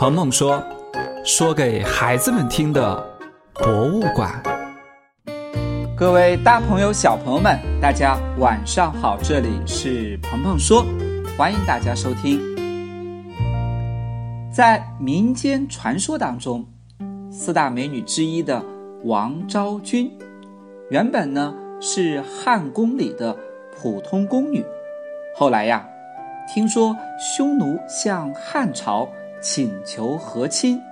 鹏鹏说：“说给孩子们听的博物馆。”各位大朋友、小朋友们，大家晚上好！这里是鹏鹏说，欢迎大家收听。在民间传说当中，四大美女之一的王昭君，原本呢是汉宫里的普通宫女，后来呀，听说匈奴向汉朝请求和亲，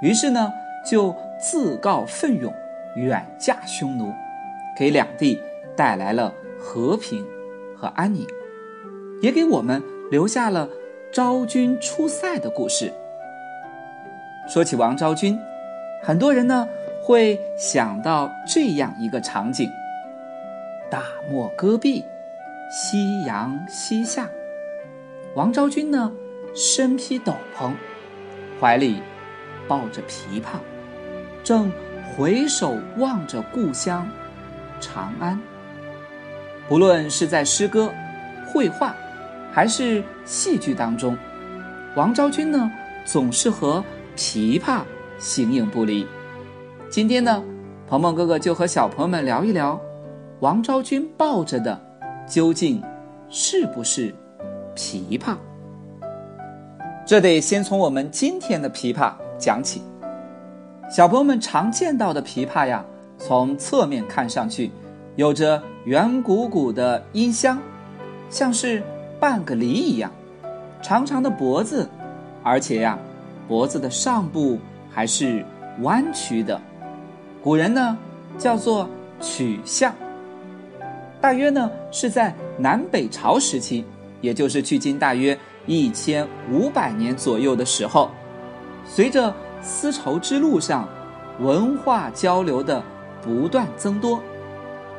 于是呢就自告奋勇远嫁匈奴，给两地带来了和平和安宁，也给我们留下了。昭君出塞的故事。说起王昭君，很多人呢会想到这样一个场景：大漠戈壁，夕阳西下，王昭君呢身披斗篷，怀里抱着琵琶，正回首望着故乡长安。不论是在诗歌、绘画。还是戏剧当中，王昭君呢总是和琵琶形影不离。今天呢，鹏鹏哥哥就和小朋友们聊一聊，王昭君抱着的究竟是不是琵琶？这得先从我们今天的琵琶讲起。小朋友们常见到的琵琶呀，从侧面看上去，有着圆鼓鼓的音箱，像是。半个梨一样，长长的脖子，而且呀，脖子的上部还是弯曲的。古人呢叫做曲项。大约呢是在南北朝时期，也就是距今大约一千五百年左右的时候，随着丝绸之路上文化交流的不断增多，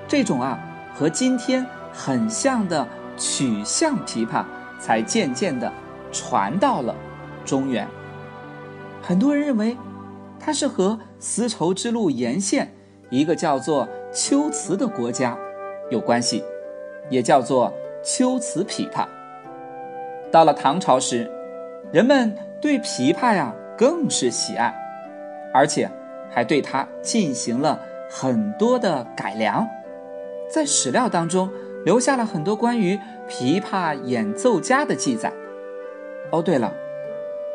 这种啊和今天很像的。曲项琵琶才渐渐的传到了中原。很多人认为，它是和丝绸之路沿线一个叫做龟兹的国家有关系，也叫做龟兹琵琶。到了唐朝时，人们对琵琶呀更是喜爱，而且还对它进行了很多的改良，在史料当中。留下了很多关于琵琶演奏家的记载。哦，对了，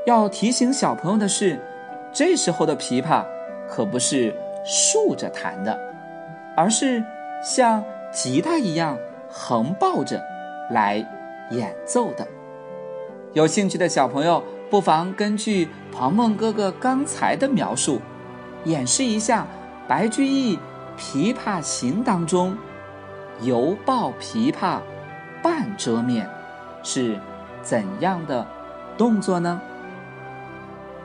要提醒小朋友的是，这时候的琵琶可不是竖着弹的，而是像吉他一样横抱着来演奏的。有兴趣的小朋友，不妨根据鹏鹏哥哥刚才的描述，演示一下白居易《琵琶行》当中。犹抱琵琶半遮面，是怎样的动作呢？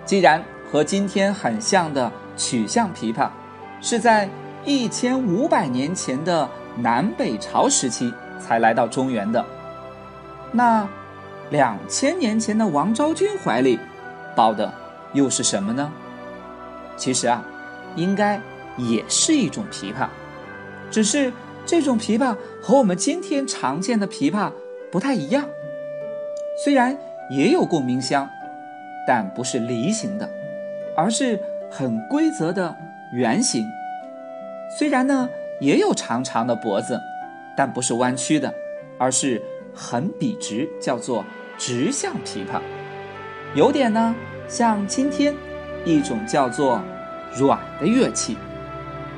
既然和今天很像的曲项琵琶，是在一千五百年前的南北朝时期才来到中原的，那两千年前的王昭君怀里抱的又是什么呢？其实啊，应该也是一种琵琶，只是。这种琵琶和我们今天常见的琵琶不太一样，虽然也有共鸣箱，但不是梨形的，而是很规则的圆形。虽然呢也有长长的脖子，但不是弯曲的，而是很笔直，叫做直向琵琶。有点呢像今天一种叫做软的乐器，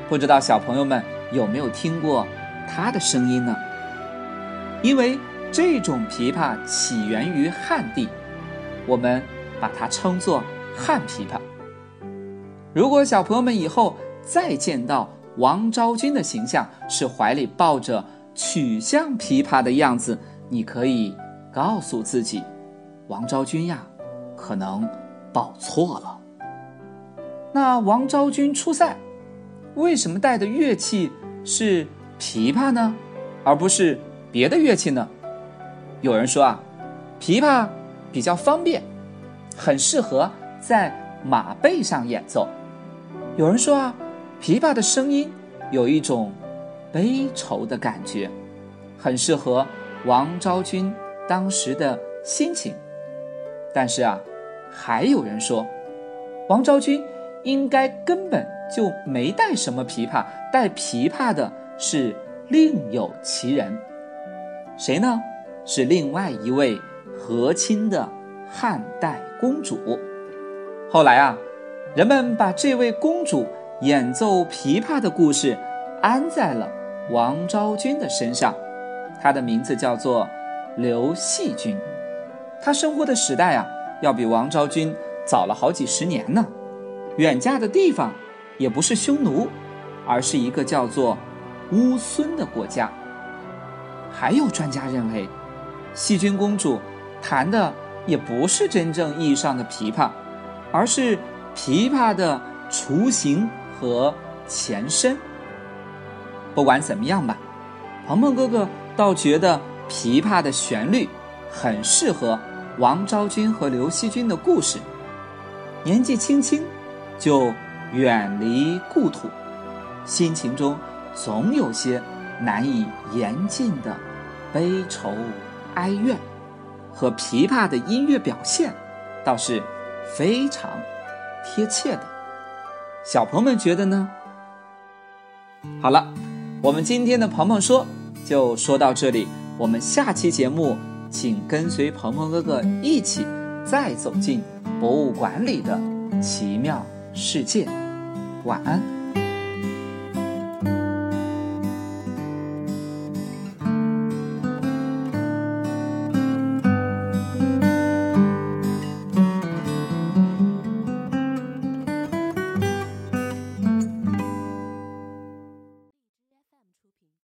不知道小朋友们有没有听过？它的声音呢？因为这种琵琶起源于汉地，我们把它称作汉琵琶。如果小朋友们以后再见到王昭君的形象是怀里抱着曲项琵琶的样子，你可以告诉自己，王昭君呀，可能报错了。那王昭君出塞，为什么带的乐器是？琵琶呢，而不是别的乐器呢？有人说啊，琵琶比较方便，很适合在马背上演奏。有人说啊，琵琶的声音有一种悲愁的感觉，很适合王昭君当时的心情。但是啊，还有人说，王昭君应该根本就没带什么琵琶，带琵琶的是另有其人。谁呢？是另外一位和亲的汉代公主。后来啊，人们把这位公主演奏琵琶的故事安在了王昭君的身上。她的名字叫做刘细君。她生活的时代啊，要比王昭君早了好几十年呢。远嫁的地方也不是匈奴，而是一个叫做乌孙的国家。还有专家认为，细君公主弹的也不是真正意义上的琵琶，而是琵琶的雏形和前身。不管怎么样吧，鹏鹏哥哥倒觉得琵琶的旋律很适合王昭君和刘惜君的故事。年纪轻轻就远离故土，心情中总有些。难以言尽的悲愁哀怨，和琵琶的音乐表现，倒是非常贴切的。小朋友们觉得呢？好了，我们今天的鹏鹏说就说到这里，我们下期节目请跟随鹏鹏哥哥一起再走进博物馆里的奇妙世界。晚安。